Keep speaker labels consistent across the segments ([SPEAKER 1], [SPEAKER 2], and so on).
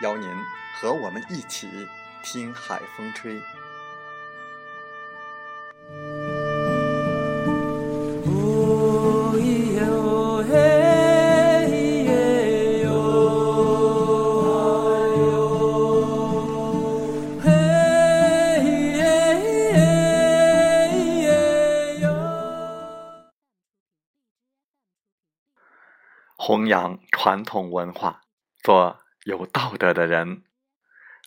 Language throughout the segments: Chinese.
[SPEAKER 1] 邀您和我们一起听海风吹。弘扬传统文化，做有道德的人。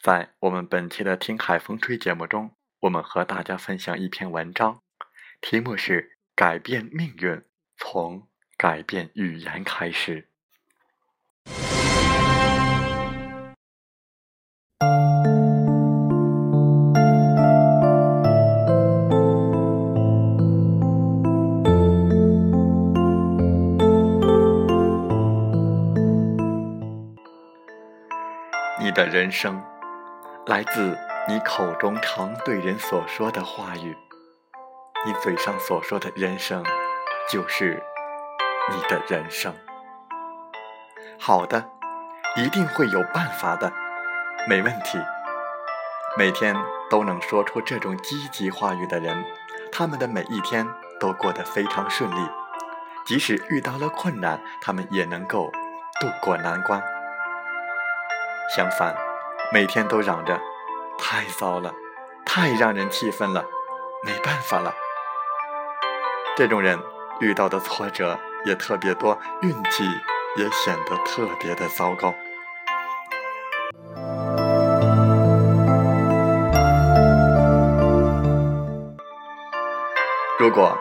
[SPEAKER 1] 在我们本期的《听海风吹》节目中，我们和大家分享一篇文章，题目是《改变命运，从改变语言开始》。的人生来自你口中常对人所说的话语，你嘴上所说的人生就是你的人生。好的，一定会有办法的，没问题。每天都能说出这种积极话语的人，他们的每一天都过得非常顺利，即使遇到了困难，他们也能够渡过难关。相反，每天都嚷着“太糟了，太让人气愤了，没办法了”。这种人遇到的挫折也特别多，运气也显得特别的糟糕。如果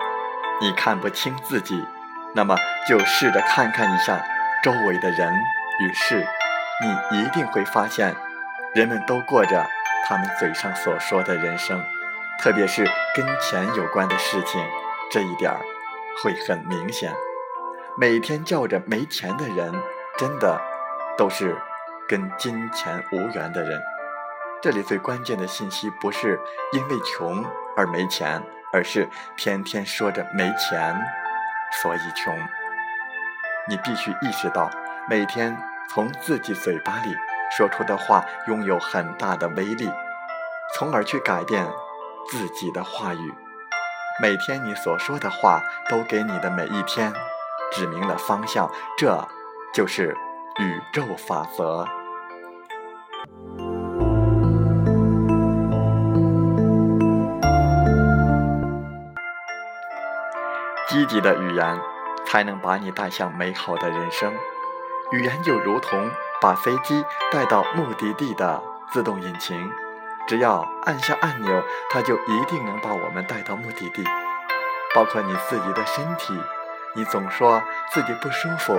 [SPEAKER 1] 你看不清自己，那么就试着看看一下周围的人与事。你一定会发现，人们都过着他们嘴上所说的人生，特别是跟钱有关的事情，这一点儿会很明显。每天叫着没钱的人，真的都是跟金钱无缘的人。这里最关键的信息不是因为穷而没钱，而是天天说着没钱，所以穷。你必须意识到，每天。从自己嘴巴里说出的话拥有很大的威力，从而去改变自己的话语。每天你所说的话都给你的每一天指明了方向，这就是宇宙法则。积极的语言才能把你带向美好的人生。语言就如同把飞机带到目的地的自动引擎，只要按下按钮，它就一定能把我们带到目的地。包括你自己的身体，你总说自己不舒服，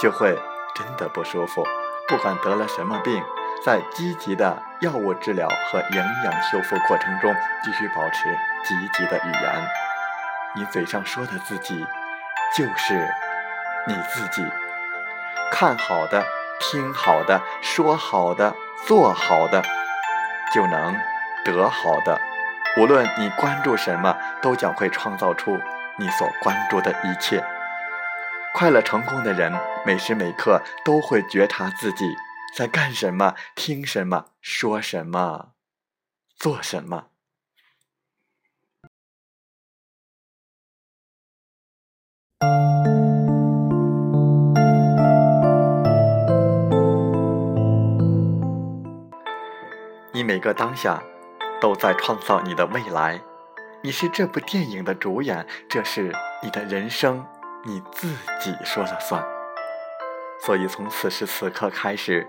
[SPEAKER 1] 就会真的不舒服。不管得了什么病，在积极的药物治疗和营养修复过程中，继续保持积极的语言。你嘴上说的自己，就是你自己。看好的，听好的，说好的，做好的，就能得好的。无论你关注什么，都将会创造出你所关注的一切。快乐成功的人，每时每刻都会觉察自己在干什么、听什么、说什么、做什么。你每个当下都在创造你的未来，你是这部电影的主演，这是你的人生，你自己说了算。所以从此时此刻开始，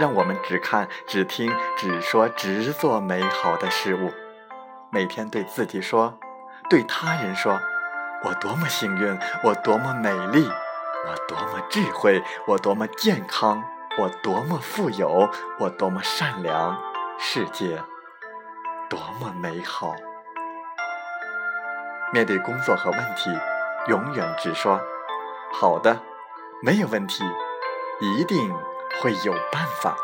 [SPEAKER 1] 让我们只看、只听、只说、只做美好的事物。每天对自己说，对他人说：“我多么幸运，我多么美丽，我多么智慧，我多么健康，我多么富有，我多么善良，世界多么美好。”面对工作和问题，永远只说：“好的，没有问题，一定会有办法。”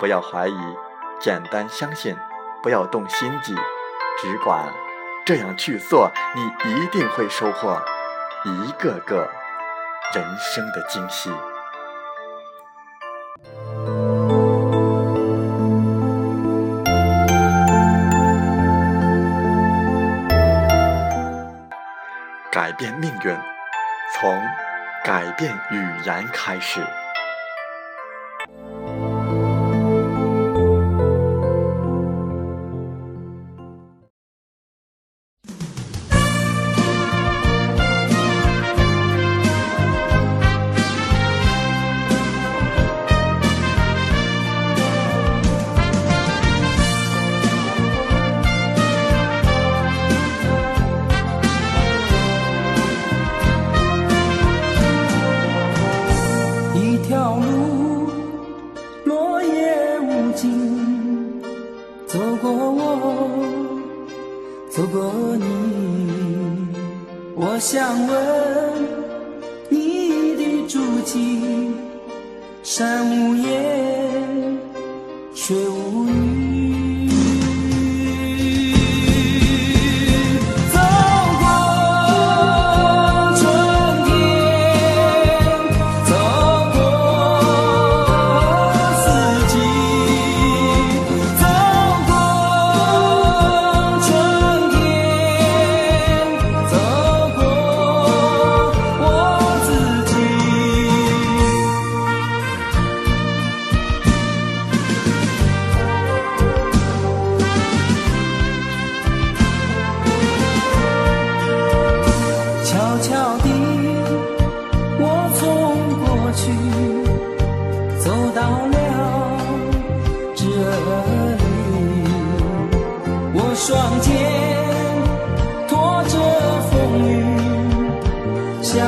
[SPEAKER 1] 不要怀疑，简单相信。不要动心机，只管这样去做，你一定会收获一个个人生的惊喜。变命运，从改变语言开始。
[SPEAKER 2] 山无言，水无语。